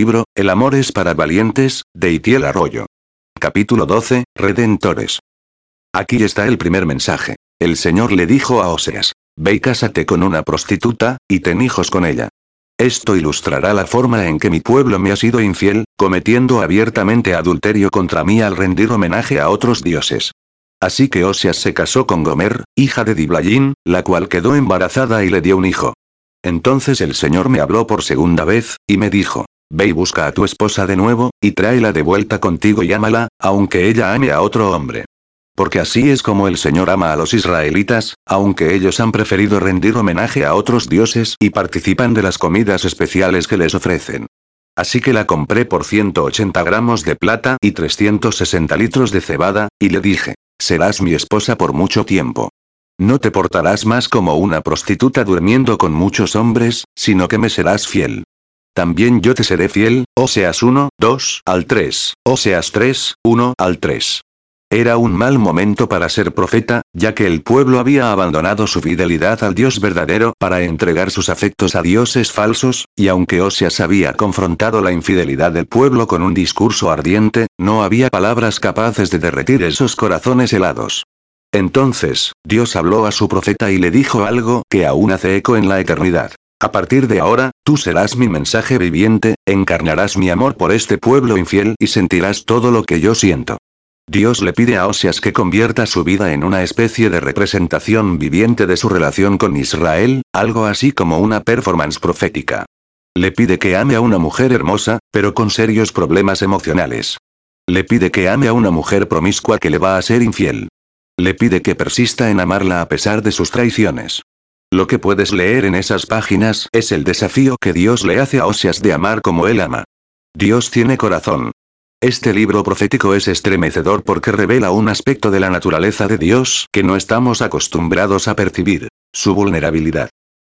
libro, El amor es para valientes, de Itiel Arroyo. Capítulo 12, Redentores. Aquí está el primer mensaje. El Señor le dijo a Oseas, ve y cásate con una prostituta, y ten hijos con ella. Esto ilustrará la forma en que mi pueblo me ha sido infiel, cometiendo abiertamente adulterio contra mí al rendir homenaje a otros dioses. Así que Oseas se casó con Gomer, hija de Diblayin, la cual quedó embarazada y le dio un hijo. Entonces el Señor me habló por segunda vez, y me dijo, Ve y busca a tu esposa de nuevo, y tráela de vuelta contigo y ámala, aunque ella ame a otro hombre. Porque así es como el Señor ama a los israelitas, aunque ellos han preferido rendir homenaje a otros dioses y participan de las comidas especiales que les ofrecen. Así que la compré por 180 gramos de plata y 360 litros de cebada, y le dije, serás mi esposa por mucho tiempo. No te portarás más como una prostituta durmiendo con muchos hombres, sino que me serás fiel. También yo te seré fiel, o seas 1, 2, al 3, o seas 3, 1, al 3. Era un mal momento para ser profeta, ya que el pueblo había abandonado su fidelidad al Dios verdadero para entregar sus afectos a dioses falsos, y aunque Oseas había confrontado la infidelidad del pueblo con un discurso ardiente, no había palabras capaces de derretir esos corazones helados. Entonces, Dios habló a su profeta y le dijo algo que aún hace eco en la eternidad. A partir de ahora, tú serás mi mensaje viviente, encarnarás mi amor por este pueblo infiel y sentirás todo lo que yo siento. Dios le pide a Oseas que convierta su vida en una especie de representación viviente de su relación con Israel, algo así como una performance profética. Le pide que ame a una mujer hermosa, pero con serios problemas emocionales. Le pide que ame a una mujer promiscua que le va a ser infiel. Le pide que persista en amarla a pesar de sus traiciones. Lo que puedes leer en esas páginas es el desafío que Dios le hace a Oseas de amar como él ama. Dios tiene corazón. Este libro profético es estremecedor porque revela un aspecto de la naturaleza de Dios que no estamos acostumbrados a percibir, su vulnerabilidad.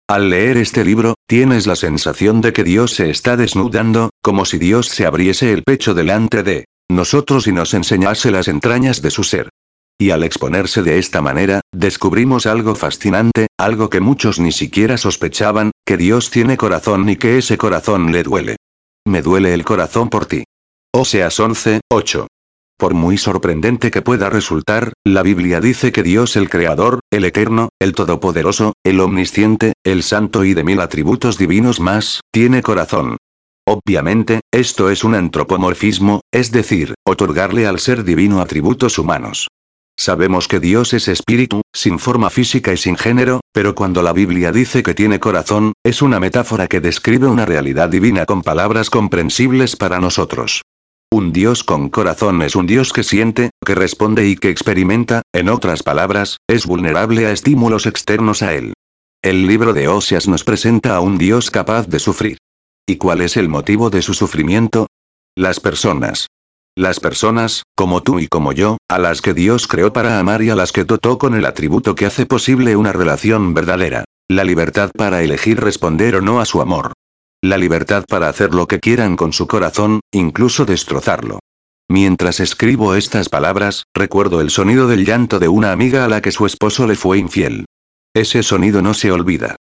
Al leer este libro, tienes la sensación de que Dios se está desnudando, como si Dios se abriese el pecho delante de nosotros y nos enseñase las entrañas de su ser. Y al exponerse de esta manera, descubrimos algo fascinante, algo que muchos ni siquiera sospechaban, que Dios tiene corazón y que ese corazón le duele. Me duele el corazón por ti. Oseas 11, 8. Por muy sorprendente que pueda resultar, la Biblia dice que Dios el Creador, el Eterno, el Todopoderoso, el Omnisciente, el Santo y de mil atributos divinos más, tiene corazón. Obviamente, esto es un antropomorfismo, es decir, otorgarle al ser divino atributos humanos. Sabemos que Dios es espíritu, sin forma física y sin género, pero cuando la Biblia dice que tiene corazón, es una metáfora que describe una realidad divina con palabras comprensibles para nosotros. Un Dios con corazón es un Dios que siente, que responde y que experimenta, en otras palabras, es vulnerable a estímulos externos a él. El libro de Oseas nos presenta a un Dios capaz de sufrir. ¿Y cuál es el motivo de su sufrimiento? Las personas. Las personas, como tú y como yo, a las que Dios creó para amar y a las que dotó con el atributo que hace posible una relación verdadera. La libertad para elegir responder o no a su amor. La libertad para hacer lo que quieran con su corazón, incluso destrozarlo. Mientras escribo estas palabras, recuerdo el sonido del llanto de una amiga a la que su esposo le fue infiel. Ese sonido no se olvida.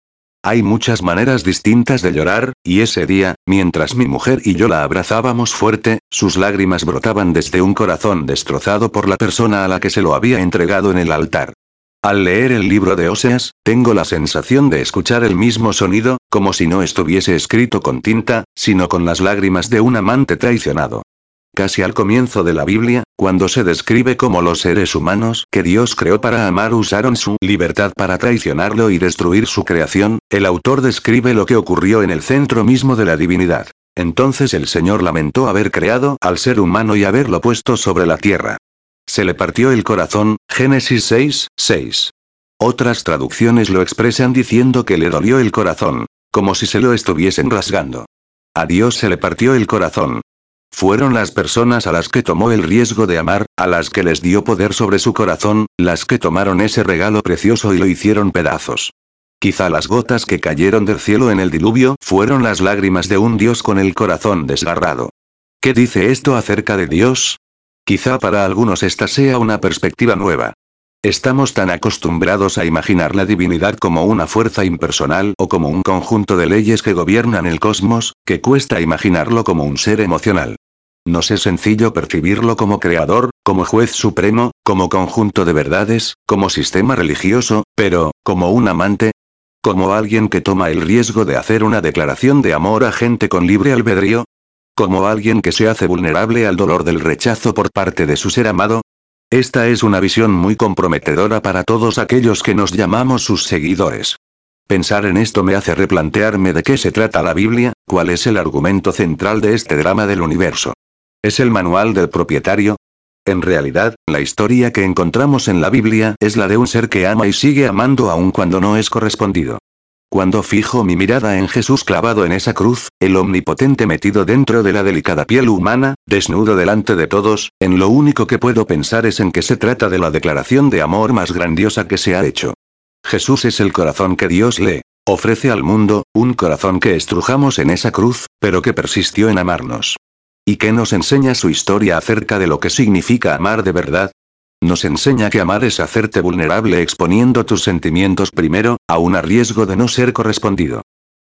Hay muchas maneras distintas de llorar, y ese día, mientras mi mujer y yo la abrazábamos fuerte, sus lágrimas brotaban desde un corazón destrozado por la persona a la que se lo había entregado en el altar. Al leer el libro de Oseas, tengo la sensación de escuchar el mismo sonido, como si no estuviese escrito con tinta, sino con las lágrimas de un amante traicionado. Casi al comienzo de la Biblia, cuando se describe cómo los seres humanos que Dios creó para amar usaron su libertad para traicionarlo y destruir su creación, el autor describe lo que ocurrió en el centro mismo de la divinidad. Entonces el Señor lamentó haber creado al ser humano y haberlo puesto sobre la tierra. Se le partió el corazón, Génesis 6, 6. Otras traducciones lo expresan diciendo que le dolió el corazón, como si se lo estuviesen rasgando. A Dios se le partió el corazón. Fueron las personas a las que tomó el riesgo de amar, a las que les dio poder sobre su corazón, las que tomaron ese regalo precioso y lo hicieron pedazos. Quizá las gotas que cayeron del cielo en el diluvio fueron las lágrimas de un Dios con el corazón desgarrado. ¿Qué dice esto acerca de Dios? Quizá para algunos esta sea una perspectiva nueva. Estamos tan acostumbrados a imaginar la divinidad como una fuerza impersonal o como un conjunto de leyes que gobiernan el cosmos, que cuesta imaginarlo como un ser emocional. Nos es sencillo percibirlo como creador, como juez supremo, como conjunto de verdades, como sistema religioso, pero, como un amante, como alguien que toma el riesgo de hacer una declaración de amor a gente con libre albedrío, como alguien que se hace vulnerable al dolor del rechazo por parte de su ser amado. Esta es una visión muy comprometedora para todos aquellos que nos llamamos sus seguidores. Pensar en esto me hace replantearme de qué se trata la Biblia, cuál es el argumento central de este drama del universo. ¿Es el manual del propietario? En realidad, la historia que encontramos en la Biblia es la de un ser que ama y sigue amando aun cuando no es correspondido. Cuando fijo mi mirada en Jesús clavado en esa cruz, el omnipotente metido dentro de la delicada piel humana, desnudo delante de todos, en lo único que puedo pensar es en que se trata de la declaración de amor más grandiosa que se ha hecho. Jesús es el corazón que Dios le ofrece al mundo, un corazón que estrujamos en esa cruz, pero que persistió en amarnos. ¿Y qué nos enseña su historia acerca de lo que significa amar de verdad? Nos enseña que amar es hacerte vulnerable exponiendo tus sentimientos primero, aún a riesgo de no ser correspondido.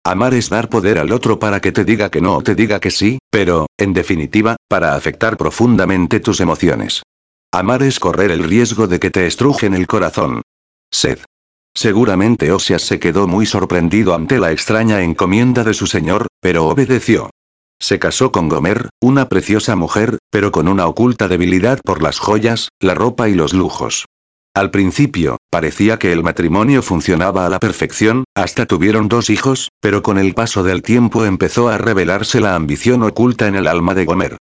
Amar es dar poder al otro para que te diga que no o te diga que sí, pero, en definitiva, para afectar profundamente tus emociones. Amar es correr el riesgo de que te estrujen el corazón. Sed. Seguramente Osias se quedó muy sorprendido ante la extraña encomienda de su señor, pero obedeció. Se casó con Gomer, una preciosa mujer, pero con una oculta debilidad por las joyas, la ropa y los lujos. Al principio, parecía que el matrimonio funcionaba a la perfección, hasta tuvieron dos hijos, pero con el paso del tiempo empezó a revelarse la ambición oculta en el alma de Gomer.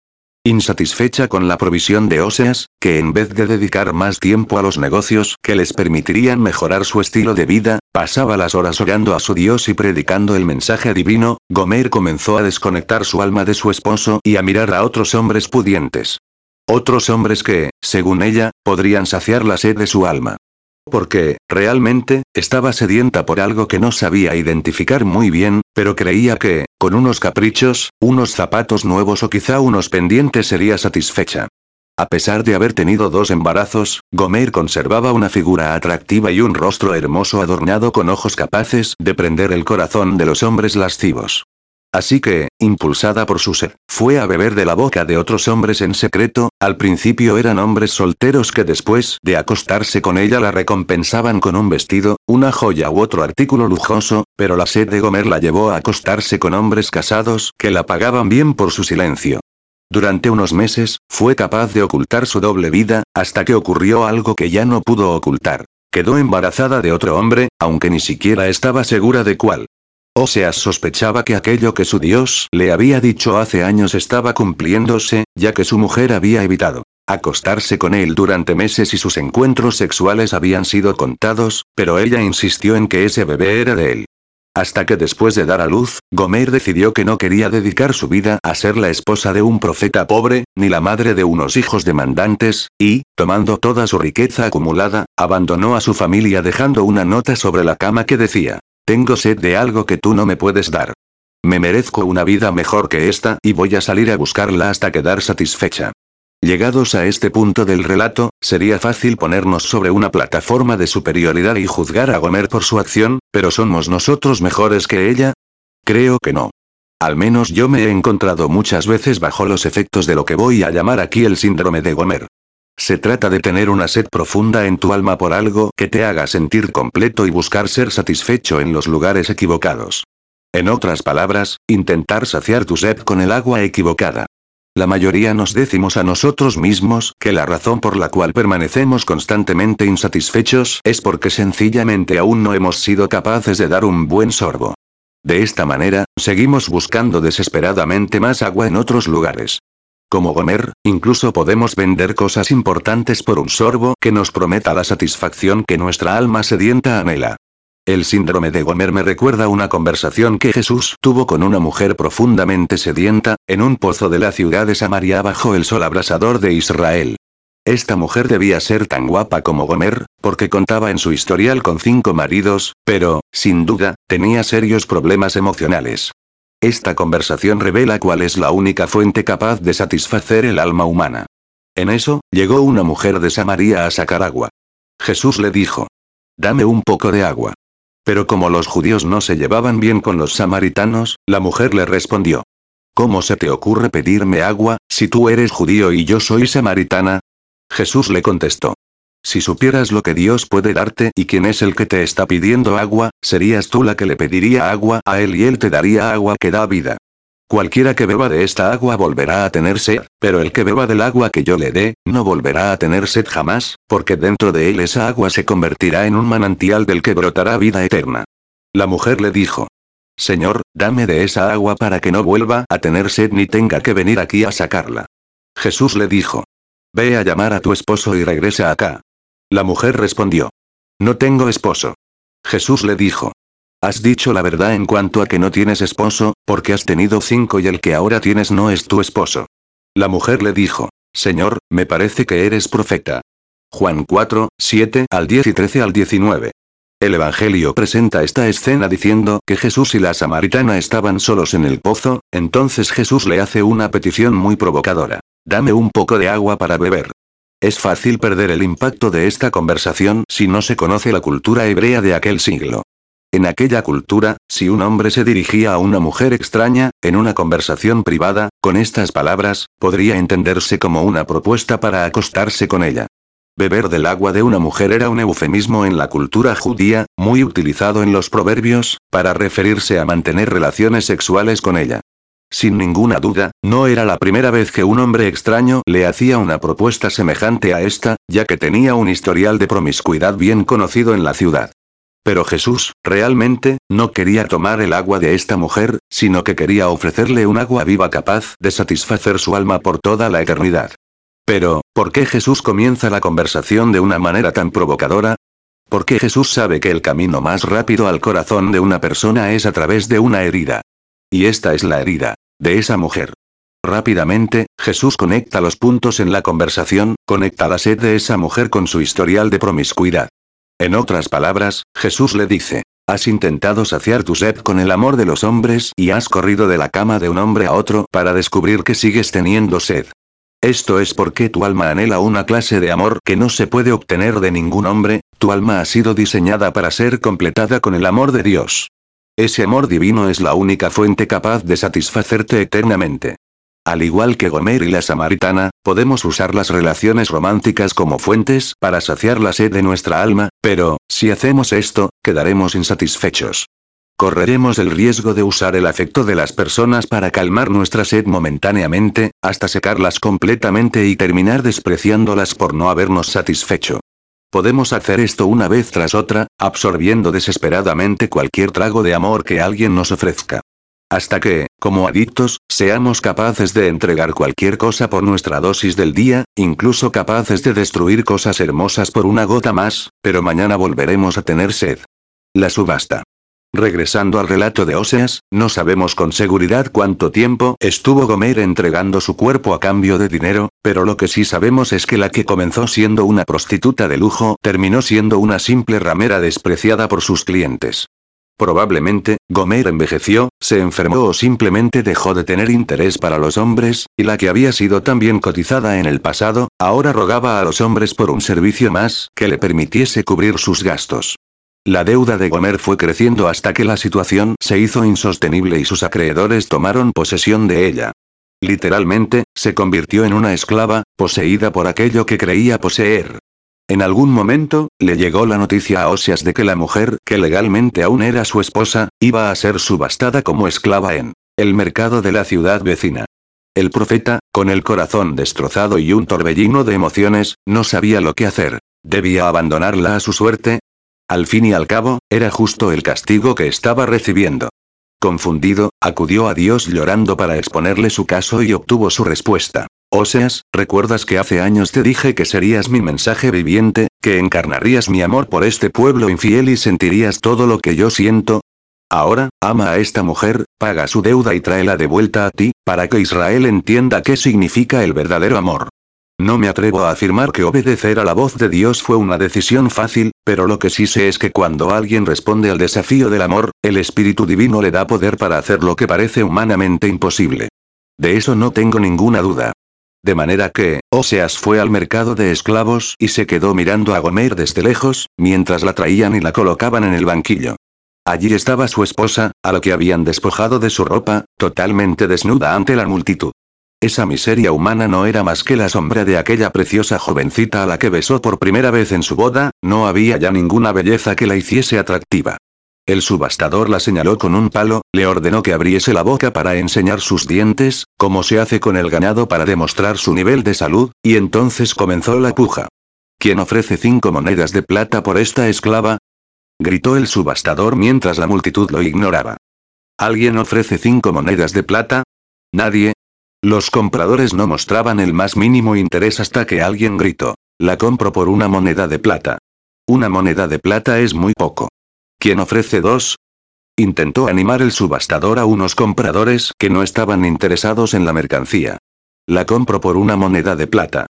Insatisfecha con la provisión de Oseas, que en vez de dedicar más tiempo a los negocios que les permitirían mejorar su estilo de vida, pasaba las horas orando a su Dios y predicando el mensaje divino, Gomer comenzó a desconectar su alma de su esposo y a mirar a otros hombres pudientes. Otros hombres que, según ella, podrían saciar la sed de su alma porque, realmente, estaba sedienta por algo que no sabía identificar muy bien, pero creía que, con unos caprichos, unos zapatos nuevos o quizá unos pendientes sería satisfecha. A pesar de haber tenido dos embarazos, Gomer conservaba una figura atractiva y un rostro hermoso adornado con ojos capaces de prender el corazón de los hombres lascivos. Así que, impulsada por su sed, fue a beber de la boca de otros hombres en secreto, al principio eran hombres solteros que después de acostarse con ella la recompensaban con un vestido, una joya u otro artículo lujoso, pero la sed de Gomer la llevó a acostarse con hombres casados que la pagaban bien por su silencio. Durante unos meses, fue capaz de ocultar su doble vida, hasta que ocurrió algo que ya no pudo ocultar. Quedó embarazada de otro hombre, aunque ni siquiera estaba segura de cuál. Oseas sospechaba que aquello que su Dios le había dicho hace años estaba cumpliéndose, ya que su mujer había evitado acostarse con él durante meses y sus encuentros sexuales habían sido contados, pero ella insistió en que ese bebé era de él. Hasta que después de dar a luz, Gomer decidió que no quería dedicar su vida a ser la esposa de un profeta pobre, ni la madre de unos hijos demandantes, y, tomando toda su riqueza acumulada, abandonó a su familia dejando una nota sobre la cama que decía, tengo sed de algo que tú no me puedes dar. Me merezco una vida mejor que esta y voy a salir a buscarla hasta quedar satisfecha. Llegados a este punto del relato, sería fácil ponernos sobre una plataforma de superioridad y juzgar a Gomer por su acción, pero ¿somos nosotros mejores que ella? Creo que no. Al menos yo me he encontrado muchas veces bajo los efectos de lo que voy a llamar aquí el síndrome de Gomer. Se trata de tener una sed profunda en tu alma por algo que te haga sentir completo y buscar ser satisfecho en los lugares equivocados. En otras palabras, intentar saciar tu sed con el agua equivocada. La mayoría nos decimos a nosotros mismos que la razón por la cual permanecemos constantemente insatisfechos es porque sencillamente aún no hemos sido capaces de dar un buen sorbo. De esta manera, seguimos buscando desesperadamente más agua en otros lugares. Como Gomer, incluso podemos vender cosas importantes por un sorbo que nos prometa la satisfacción que nuestra alma sedienta anhela. El síndrome de Gomer me recuerda una conversación que Jesús tuvo con una mujer profundamente sedienta, en un pozo de la ciudad de Samaria bajo el sol abrasador de Israel. Esta mujer debía ser tan guapa como Gomer, porque contaba en su historial con cinco maridos, pero, sin duda, tenía serios problemas emocionales. Esta conversación revela cuál es la única fuente capaz de satisfacer el alma humana. En eso, llegó una mujer de Samaria a sacar agua. Jesús le dijo. Dame un poco de agua. Pero como los judíos no se llevaban bien con los samaritanos, la mujer le respondió. ¿Cómo se te ocurre pedirme agua, si tú eres judío y yo soy samaritana? Jesús le contestó. Si supieras lo que Dios puede darte y quién es el que te está pidiendo agua, serías tú la que le pediría agua a él y él te daría agua que da vida. Cualquiera que beba de esta agua volverá a tener sed, pero el que beba del agua que yo le dé, no volverá a tener sed jamás, porque dentro de él esa agua se convertirá en un manantial del que brotará vida eterna. La mujer le dijo. Señor, dame de esa agua para que no vuelva a tener sed ni tenga que venir aquí a sacarla. Jesús le dijo. Ve a llamar a tu esposo y regresa acá. La mujer respondió. No tengo esposo. Jesús le dijo. Has dicho la verdad en cuanto a que no tienes esposo, porque has tenido cinco y el que ahora tienes no es tu esposo. La mujer le dijo, Señor, me parece que eres profeta. Juan 4, 7 al 10 y 13 al 19. El Evangelio presenta esta escena diciendo que Jesús y la samaritana estaban solos en el pozo, entonces Jesús le hace una petición muy provocadora. Dame un poco de agua para beber. Es fácil perder el impacto de esta conversación si no se conoce la cultura hebrea de aquel siglo. En aquella cultura, si un hombre se dirigía a una mujer extraña, en una conversación privada, con estas palabras, podría entenderse como una propuesta para acostarse con ella. Beber del agua de una mujer era un eufemismo en la cultura judía, muy utilizado en los proverbios, para referirse a mantener relaciones sexuales con ella. Sin ninguna duda, no era la primera vez que un hombre extraño le hacía una propuesta semejante a esta, ya que tenía un historial de promiscuidad bien conocido en la ciudad. Pero Jesús, realmente, no quería tomar el agua de esta mujer, sino que quería ofrecerle un agua viva capaz de satisfacer su alma por toda la eternidad. Pero, ¿por qué Jesús comienza la conversación de una manera tan provocadora? Porque Jesús sabe que el camino más rápido al corazón de una persona es a través de una herida. Y esta es la herida de esa mujer. Rápidamente, Jesús conecta los puntos en la conversación, conecta la sed de esa mujer con su historial de promiscuidad. En otras palabras, Jesús le dice, Has intentado saciar tu sed con el amor de los hombres y has corrido de la cama de un hombre a otro para descubrir que sigues teniendo sed. Esto es porque tu alma anhela una clase de amor que no se puede obtener de ningún hombre, tu alma ha sido diseñada para ser completada con el amor de Dios. Ese amor divino es la única fuente capaz de satisfacerte eternamente. Al igual que Gomer y la samaritana, podemos usar las relaciones románticas como fuentes para saciar la sed de nuestra alma, pero, si hacemos esto, quedaremos insatisfechos. Correremos el riesgo de usar el afecto de las personas para calmar nuestra sed momentáneamente, hasta secarlas completamente y terminar despreciándolas por no habernos satisfecho. Podemos hacer esto una vez tras otra, absorbiendo desesperadamente cualquier trago de amor que alguien nos ofrezca. Hasta que, como adictos, seamos capaces de entregar cualquier cosa por nuestra dosis del día, incluso capaces de destruir cosas hermosas por una gota más, pero mañana volveremos a tener sed. La subasta. Regresando al relato de Oseas, no sabemos con seguridad cuánto tiempo estuvo Gomer entregando su cuerpo a cambio de dinero, pero lo que sí sabemos es que la que comenzó siendo una prostituta de lujo terminó siendo una simple ramera despreciada por sus clientes. Probablemente, Gomer envejeció, se enfermó o simplemente dejó de tener interés para los hombres, y la que había sido tan bien cotizada en el pasado, ahora rogaba a los hombres por un servicio más que le permitiese cubrir sus gastos. La deuda de Gomer fue creciendo hasta que la situación se hizo insostenible y sus acreedores tomaron posesión de ella. Literalmente, se convirtió en una esclava, poseída por aquello que creía poseer. En algún momento, le llegó la noticia a Osias de que la mujer, que legalmente aún era su esposa, iba a ser subastada como esclava en el mercado de la ciudad vecina. El profeta, con el corazón destrozado y un torbellino de emociones, no sabía lo que hacer. ¿Debía abandonarla a su suerte? Al fin y al cabo, era justo el castigo que estaba recibiendo. Confundido, acudió a Dios llorando para exponerle su caso y obtuvo su respuesta. Oseas, ¿recuerdas que hace años te dije que serías mi mensaje viviente, que encarnarías mi amor por este pueblo infiel y sentirías todo lo que yo siento? Ahora, ama a esta mujer, paga su deuda y tráela de vuelta a ti, para que Israel entienda qué significa el verdadero amor. No me atrevo a afirmar que obedecer a la voz de Dios fue una decisión fácil, pero lo que sí sé es que cuando alguien responde al desafío del amor, el Espíritu Divino le da poder para hacer lo que parece humanamente imposible. De eso no tengo ninguna duda. De manera que, Oseas fue al mercado de esclavos y se quedó mirando a Gomer desde lejos, mientras la traían y la colocaban en el banquillo. Allí estaba su esposa, a la que habían despojado de su ropa, totalmente desnuda ante la multitud. Esa miseria humana no era más que la sombra de aquella preciosa jovencita a la que besó por primera vez en su boda, no había ya ninguna belleza que la hiciese atractiva. El subastador la señaló con un palo, le ordenó que abriese la boca para enseñar sus dientes, como se hace con el ganado para demostrar su nivel de salud, y entonces comenzó la puja. ¿Quién ofrece cinco monedas de plata por esta esclava? gritó el subastador mientras la multitud lo ignoraba. ¿Alguien ofrece cinco monedas de plata? Nadie. Los compradores no mostraban el más mínimo interés hasta que alguien gritó. La compro por una moneda de plata. Una moneda de plata es muy poco. ¿Quién ofrece dos? Intentó animar el subastador a unos compradores que no estaban interesados en la mercancía. La compro por una moneda de plata.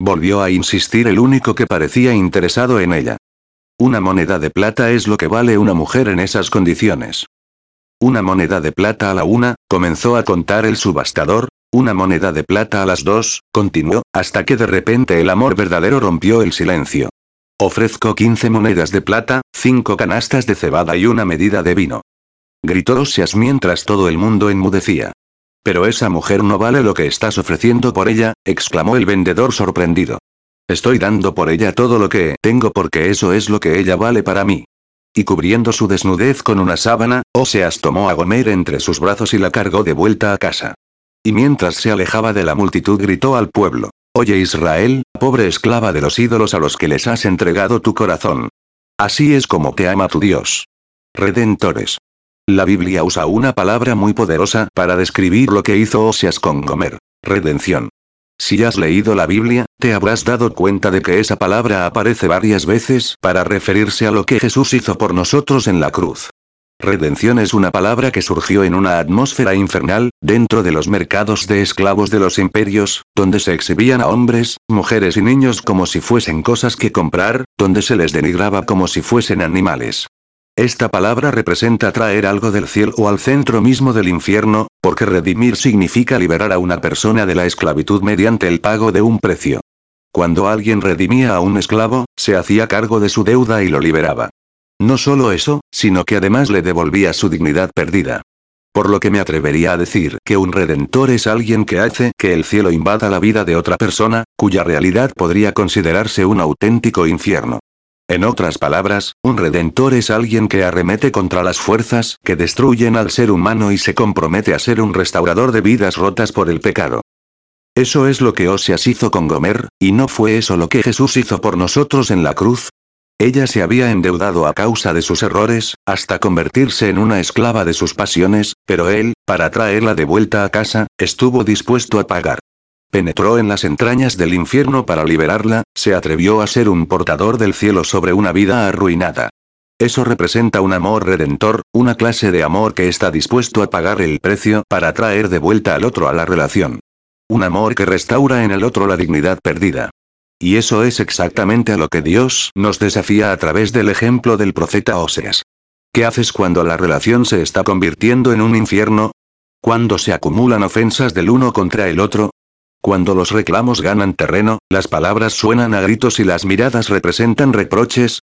Volvió a insistir el único que parecía interesado en ella. Una moneda de plata es lo que vale una mujer en esas condiciones. Una moneda de plata a la una, comenzó a contar el subastador, una moneda de plata a las dos, continuó, hasta que de repente el amor verdadero rompió el silencio. Ofrezco 15 monedas de plata, cinco canastas de cebada y una medida de vino. Gritó Osias mientras todo el mundo enmudecía. Pero esa mujer no vale lo que estás ofreciendo por ella, exclamó el vendedor sorprendido. Estoy dando por ella todo lo que tengo porque eso es lo que ella vale para mí. Y cubriendo su desnudez con una sábana, Oseas tomó a Gomer entre sus brazos y la cargó de vuelta a casa. Y mientras se alejaba de la multitud gritó al pueblo. Oye Israel, pobre esclava de los ídolos a los que les has entregado tu corazón. Así es como te ama tu Dios. Redentores. La Biblia usa una palabra muy poderosa para describir lo que hizo Oseas con Gomer. Redención. Si has leído la Biblia, te habrás dado cuenta de que esa palabra aparece varias veces para referirse a lo que Jesús hizo por nosotros en la cruz. Redención es una palabra que surgió en una atmósfera infernal, dentro de los mercados de esclavos de los imperios, donde se exhibían a hombres, mujeres y niños como si fuesen cosas que comprar, donde se les denigraba como si fuesen animales. Esta palabra representa traer algo del cielo o al centro mismo del infierno, porque redimir significa liberar a una persona de la esclavitud mediante el pago de un precio. Cuando alguien redimía a un esclavo, se hacía cargo de su deuda y lo liberaba. No solo eso, sino que además le devolvía su dignidad perdida. Por lo que me atrevería a decir que un redentor es alguien que hace que el cielo invada la vida de otra persona, cuya realidad podría considerarse un auténtico infierno. En otras palabras, un redentor es alguien que arremete contra las fuerzas que destruyen al ser humano y se compromete a ser un restaurador de vidas rotas por el pecado. Eso es lo que Oseas hizo con Gomer, y no fue eso lo que Jesús hizo por nosotros en la cruz. Ella se había endeudado a causa de sus errores, hasta convertirse en una esclava de sus pasiones, pero él, para traerla de vuelta a casa, estuvo dispuesto a pagar. Penetró en las entrañas del infierno para liberarla, se atrevió a ser un portador del cielo sobre una vida arruinada. Eso representa un amor redentor, una clase de amor que está dispuesto a pagar el precio para traer de vuelta al otro a la relación. Un amor que restaura en el otro la dignidad perdida. Y eso es exactamente a lo que Dios nos desafía a través del ejemplo del profeta Oseas. ¿Qué haces cuando la relación se está convirtiendo en un infierno? Cuando se acumulan ofensas del uno contra el otro, cuando los reclamos ganan terreno, las palabras suenan a gritos y las miradas representan reproches.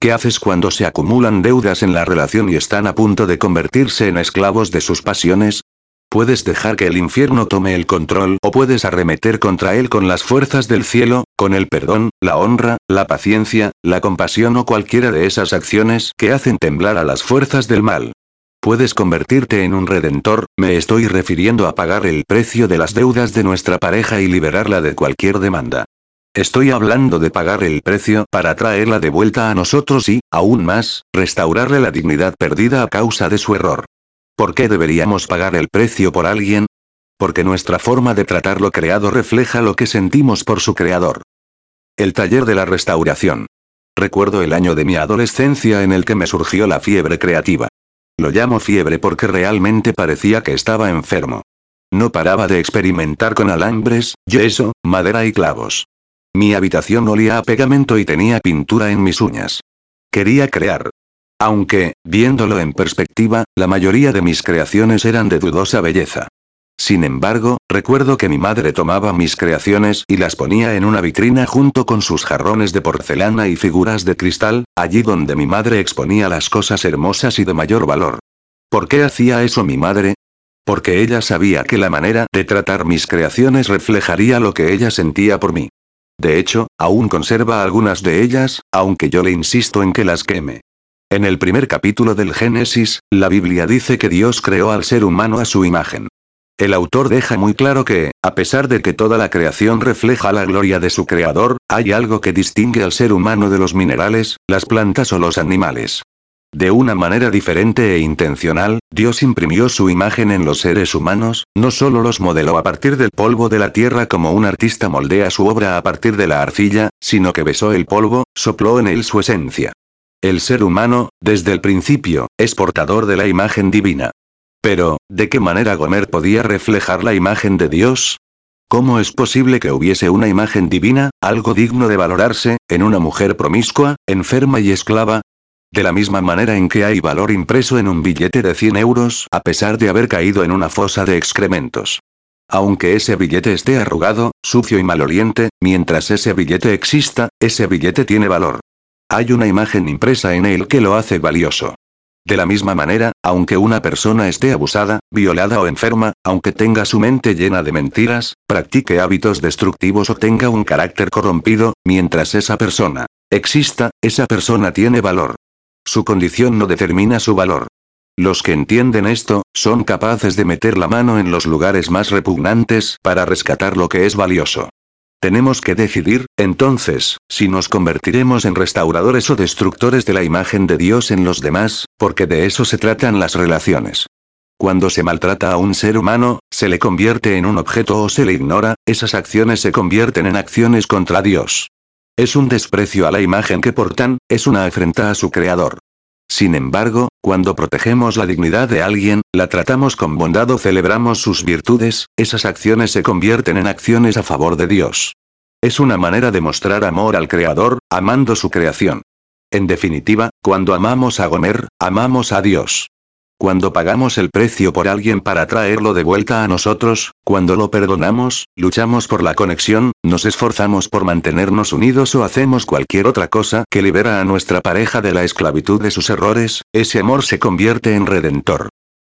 ¿Qué haces cuando se acumulan deudas en la relación y están a punto de convertirse en esclavos de sus pasiones? Puedes dejar que el infierno tome el control o puedes arremeter contra él con las fuerzas del cielo, con el perdón, la honra, la paciencia, la compasión o cualquiera de esas acciones que hacen temblar a las fuerzas del mal. Puedes convertirte en un redentor, me estoy refiriendo a pagar el precio de las deudas de nuestra pareja y liberarla de cualquier demanda. Estoy hablando de pagar el precio para traerla de vuelta a nosotros y, aún más, restaurarle la dignidad perdida a causa de su error. ¿Por qué deberíamos pagar el precio por alguien? Porque nuestra forma de tratar lo creado refleja lo que sentimos por su creador. El taller de la restauración. Recuerdo el año de mi adolescencia en el que me surgió la fiebre creativa. Lo llamo fiebre porque realmente parecía que estaba enfermo. No paraba de experimentar con alambres, yeso, madera y clavos. Mi habitación olía a pegamento y tenía pintura en mis uñas. Quería crear. Aunque, viéndolo en perspectiva, la mayoría de mis creaciones eran de dudosa belleza. Sin embargo, recuerdo que mi madre tomaba mis creaciones y las ponía en una vitrina junto con sus jarrones de porcelana y figuras de cristal, allí donde mi madre exponía las cosas hermosas y de mayor valor. ¿Por qué hacía eso mi madre? Porque ella sabía que la manera de tratar mis creaciones reflejaría lo que ella sentía por mí. De hecho, aún conserva algunas de ellas, aunque yo le insisto en que las queme. En el primer capítulo del Génesis, la Biblia dice que Dios creó al ser humano a su imagen. El autor deja muy claro que, a pesar de que toda la creación refleja la gloria de su creador, hay algo que distingue al ser humano de los minerales, las plantas o los animales. De una manera diferente e intencional, Dios imprimió su imagen en los seres humanos, no solo los modeló a partir del polvo de la tierra como un artista moldea su obra a partir de la arcilla, sino que besó el polvo, sopló en él su esencia. El ser humano, desde el principio, es portador de la imagen divina. Pero, ¿de qué manera Gomer podía reflejar la imagen de Dios? ¿Cómo es posible que hubiese una imagen divina, algo digno de valorarse, en una mujer promiscua, enferma y esclava? De la misma manera en que hay valor impreso en un billete de 100 euros, a pesar de haber caído en una fosa de excrementos. Aunque ese billete esté arrugado, sucio y maloliente, mientras ese billete exista, ese billete tiene valor. Hay una imagen impresa en él que lo hace valioso. De la misma manera, aunque una persona esté abusada, violada o enferma, aunque tenga su mente llena de mentiras, practique hábitos destructivos o tenga un carácter corrompido, mientras esa persona exista, esa persona tiene valor. Su condición no determina su valor. Los que entienden esto, son capaces de meter la mano en los lugares más repugnantes para rescatar lo que es valioso. Tenemos que decidir, entonces, si nos convertiremos en restauradores o destructores de la imagen de Dios en los demás, porque de eso se tratan las relaciones. Cuando se maltrata a un ser humano, se le convierte en un objeto o se le ignora, esas acciones se convierten en acciones contra Dios. Es un desprecio a la imagen que portan, es una afrenta a su creador. Sin embargo, cuando protegemos la dignidad de alguien, la tratamos con bondad o celebramos sus virtudes, esas acciones se convierten en acciones a favor de Dios. Es una manera de mostrar amor al Creador, amando su creación. En definitiva, cuando amamos a Gomer, amamos a Dios. Cuando pagamos el precio por alguien para traerlo de vuelta a nosotros, cuando lo perdonamos, luchamos por la conexión, nos esforzamos por mantenernos unidos o hacemos cualquier otra cosa que libera a nuestra pareja de la esclavitud de sus errores, ese amor se convierte en redentor.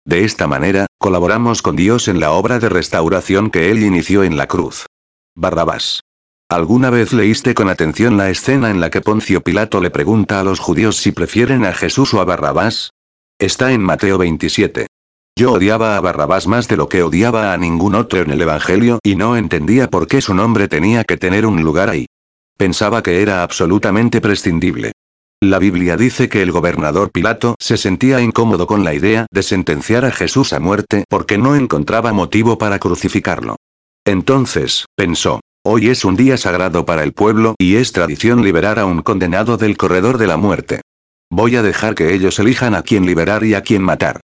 De esta manera, colaboramos con Dios en la obra de restauración que Él inició en la cruz. Barrabás. ¿Alguna vez leíste con atención la escena en la que Poncio Pilato le pregunta a los judíos si prefieren a Jesús o a Barrabás? Está en Mateo 27. Yo odiaba a Barrabás más de lo que odiaba a ningún otro en el Evangelio y no entendía por qué su nombre tenía que tener un lugar ahí. Pensaba que era absolutamente prescindible. La Biblia dice que el gobernador Pilato se sentía incómodo con la idea de sentenciar a Jesús a muerte porque no encontraba motivo para crucificarlo. Entonces, pensó, hoy es un día sagrado para el pueblo y es tradición liberar a un condenado del corredor de la muerte. Voy a dejar que ellos elijan a quién liberar y a quién matar.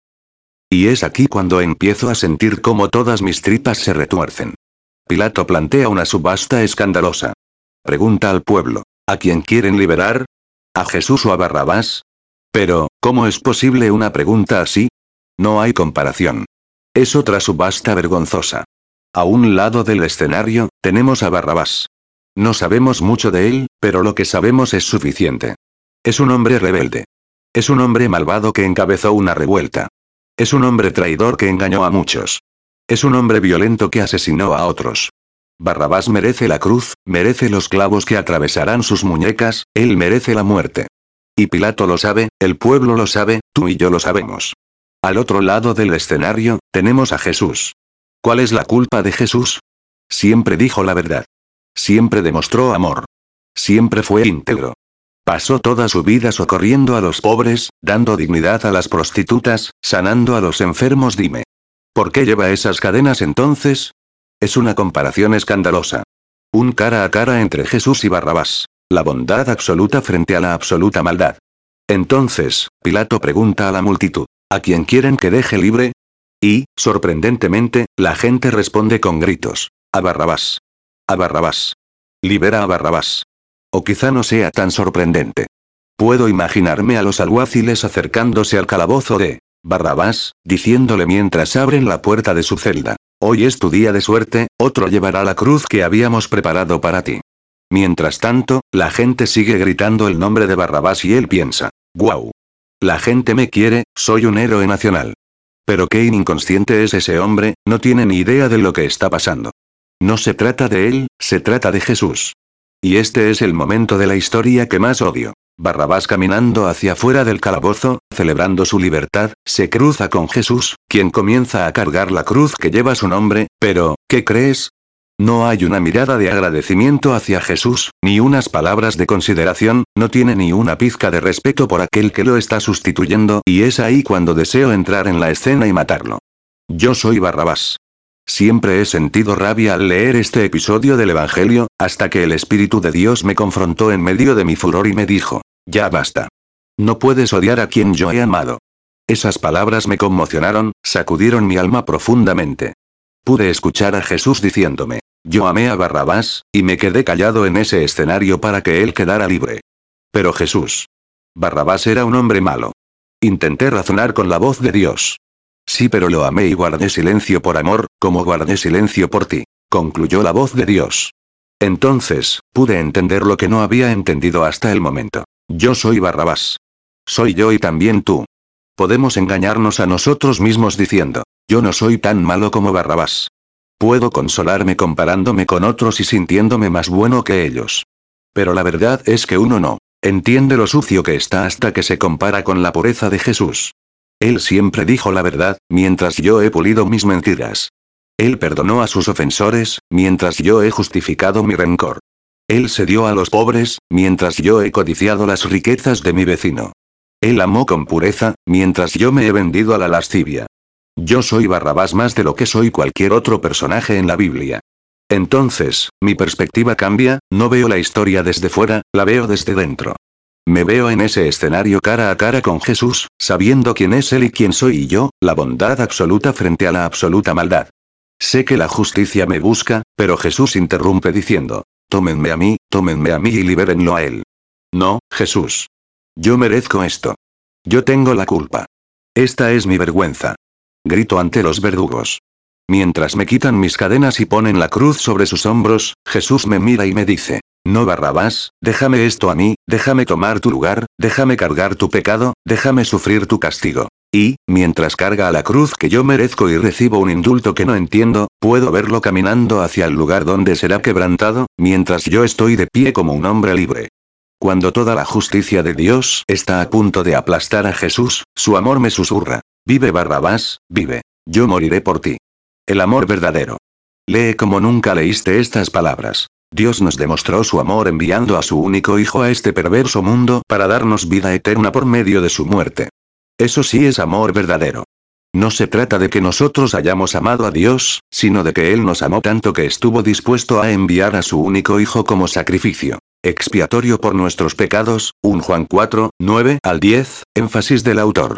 Y es aquí cuando empiezo a sentir cómo todas mis tripas se retuercen. Pilato plantea una subasta escandalosa. Pregunta al pueblo, ¿a quién quieren liberar? ¿A Jesús o a Barrabás? Pero, ¿cómo es posible una pregunta así? No hay comparación. Es otra subasta vergonzosa. A un lado del escenario, tenemos a Barrabás. No sabemos mucho de él, pero lo que sabemos es suficiente. Es un hombre rebelde. Es un hombre malvado que encabezó una revuelta. Es un hombre traidor que engañó a muchos. Es un hombre violento que asesinó a otros. Barrabás merece la cruz, merece los clavos que atravesarán sus muñecas, él merece la muerte. Y Pilato lo sabe, el pueblo lo sabe, tú y yo lo sabemos. Al otro lado del escenario, tenemos a Jesús. ¿Cuál es la culpa de Jesús? Siempre dijo la verdad. Siempre demostró amor. Siempre fue íntegro. Pasó toda su vida socorriendo a los pobres, dando dignidad a las prostitutas, sanando a los enfermos. Dime. ¿Por qué lleva esas cadenas entonces? Es una comparación escandalosa. Un cara a cara entre Jesús y Barrabás. La bondad absoluta frente a la absoluta maldad. Entonces, Pilato pregunta a la multitud, ¿a quién quieren que deje libre? Y, sorprendentemente, la gente responde con gritos, a Barrabás. A Barrabás. Libera a Barrabás. O quizá no sea tan sorprendente. Puedo imaginarme a los alguaciles acercándose al calabozo de Barrabás, diciéndole mientras abren la puerta de su celda. Hoy es tu día de suerte, otro llevará la cruz que habíamos preparado para ti. Mientras tanto, la gente sigue gritando el nombre de Barrabás y él piensa, ¡Guau! La gente me quiere, soy un héroe nacional. Pero qué inconsciente es ese hombre, no tiene ni idea de lo que está pasando. No se trata de él, se trata de Jesús. Y este es el momento de la historia que más odio. Barrabás caminando hacia afuera del calabozo, celebrando su libertad, se cruza con Jesús, quien comienza a cargar la cruz que lleva su nombre, pero, ¿qué crees? No hay una mirada de agradecimiento hacia Jesús, ni unas palabras de consideración, no tiene ni una pizca de respeto por aquel que lo está sustituyendo, y es ahí cuando deseo entrar en la escena y matarlo. Yo soy Barrabás. Siempre he sentido rabia al leer este episodio del Evangelio, hasta que el Espíritu de Dios me confrontó en medio de mi furor y me dijo, ya basta. No puedes odiar a quien yo he amado. Esas palabras me conmocionaron, sacudieron mi alma profundamente. Pude escuchar a Jesús diciéndome, yo amé a Barrabás, y me quedé callado en ese escenario para que él quedara libre. Pero Jesús. Barrabás era un hombre malo. Intenté razonar con la voz de Dios. Sí, pero lo amé y guardé silencio por amor, como guardé silencio por ti. Concluyó la voz de Dios. Entonces, pude entender lo que no había entendido hasta el momento. Yo soy Barrabás. Soy yo y también tú. Podemos engañarnos a nosotros mismos diciendo, yo no soy tan malo como Barrabás. Puedo consolarme comparándome con otros y sintiéndome más bueno que ellos. Pero la verdad es que uno no. Entiende lo sucio que está hasta que se compara con la pureza de Jesús. Él siempre dijo la verdad, mientras yo he pulido mis mentiras. Él perdonó a sus ofensores, mientras yo he justificado mi rencor. Él se dio a los pobres, mientras yo he codiciado las riquezas de mi vecino. Él amó con pureza, mientras yo me he vendido a la lascivia. Yo soy Barrabás más de lo que soy cualquier otro personaje en la Biblia. Entonces, mi perspectiva cambia, no veo la historia desde fuera, la veo desde dentro. Me veo en ese escenario cara a cara con Jesús, sabiendo quién es Él y quién soy yo, la bondad absoluta frente a la absoluta maldad. Sé que la justicia me busca, pero Jesús interrumpe diciendo, tómenme a mí, tómenme a mí y libérenlo a Él. No, Jesús. Yo merezco esto. Yo tengo la culpa. Esta es mi vergüenza. Grito ante los verdugos. Mientras me quitan mis cadenas y ponen la cruz sobre sus hombros, Jesús me mira y me dice, no Barrabás, déjame esto a mí, déjame tomar tu lugar, déjame cargar tu pecado, déjame sufrir tu castigo. Y, mientras carga a la cruz que yo merezco y recibo un indulto que no entiendo, puedo verlo caminando hacia el lugar donde será quebrantado, mientras yo estoy de pie como un hombre libre. Cuando toda la justicia de Dios está a punto de aplastar a Jesús, su amor me susurra. Vive Barrabás, vive. Yo moriré por ti. El amor verdadero. Lee como nunca leíste estas palabras. Dios nos demostró su amor enviando a su único Hijo a este perverso mundo para darnos vida eterna por medio de su muerte. Eso sí es amor verdadero. No se trata de que nosotros hayamos amado a Dios, sino de que Él nos amó tanto que estuvo dispuesto a enviar a su único Hijo como sacrificio expiatorio por nuestros pecados, 1 Juan 4, 9 al 10, énfasis del autor.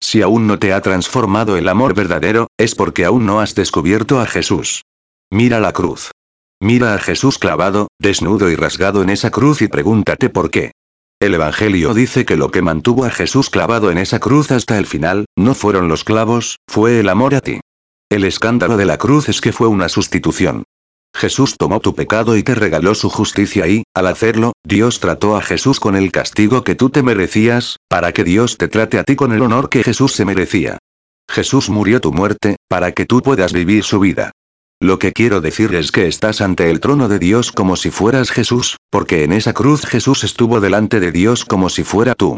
Si aún no te ha transformado el amor verdadero, es porque aún no has descubierto a Jesús. Mira la cruz. Mira a Jesús clavado, desnudo y rasgado en esa cruz y pregúntate por qué. El Evangelio dice que lo que mantuvo a Jesús clavado en esa cruz hasta el final, no fueron los clavos, fue el amor a ti. El escándalo de la cruz es que fue una sustitución. Jesús tomó tu pecado y te regaló su justicia y, al hacerlo, Dios trató a Jesús con el castigo que tú te merecías, para que Dios te trate a ti con el honor que Jesús se merecía. Jesús murió tu muerte, para que tú puedas vivir su vida. Lo que quiero decir es que estás ante el trono de Dios como si fueras Jesús, porque en esa cruz Jesús estuvo delante de Dios como si fuera tú.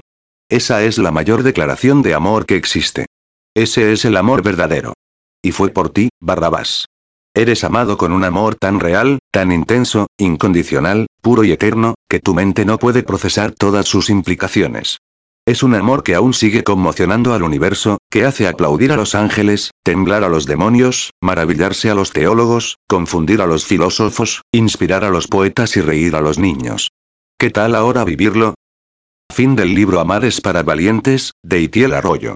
Esa es la mayor declaración de amor que existe. Ese es el amor verdadero. Y fue por ti, Barrabás. Eres amado con un amor tan real, tan intenso, incondicional, puro y eterno, que tu mente no puede procesar todas sus implicaciones. Es un amor que aún sigue conmocionando al universo, que hace aplaudir a los ángeles, temblar a los demonios, maravillarse a los teólogos, confundir a los filósofos, inspirar a los poetas y reír a los niños. ¿Qué tal ahora vivirlo? Fin del libro Amar es para valientes, de Itiel Arroyo.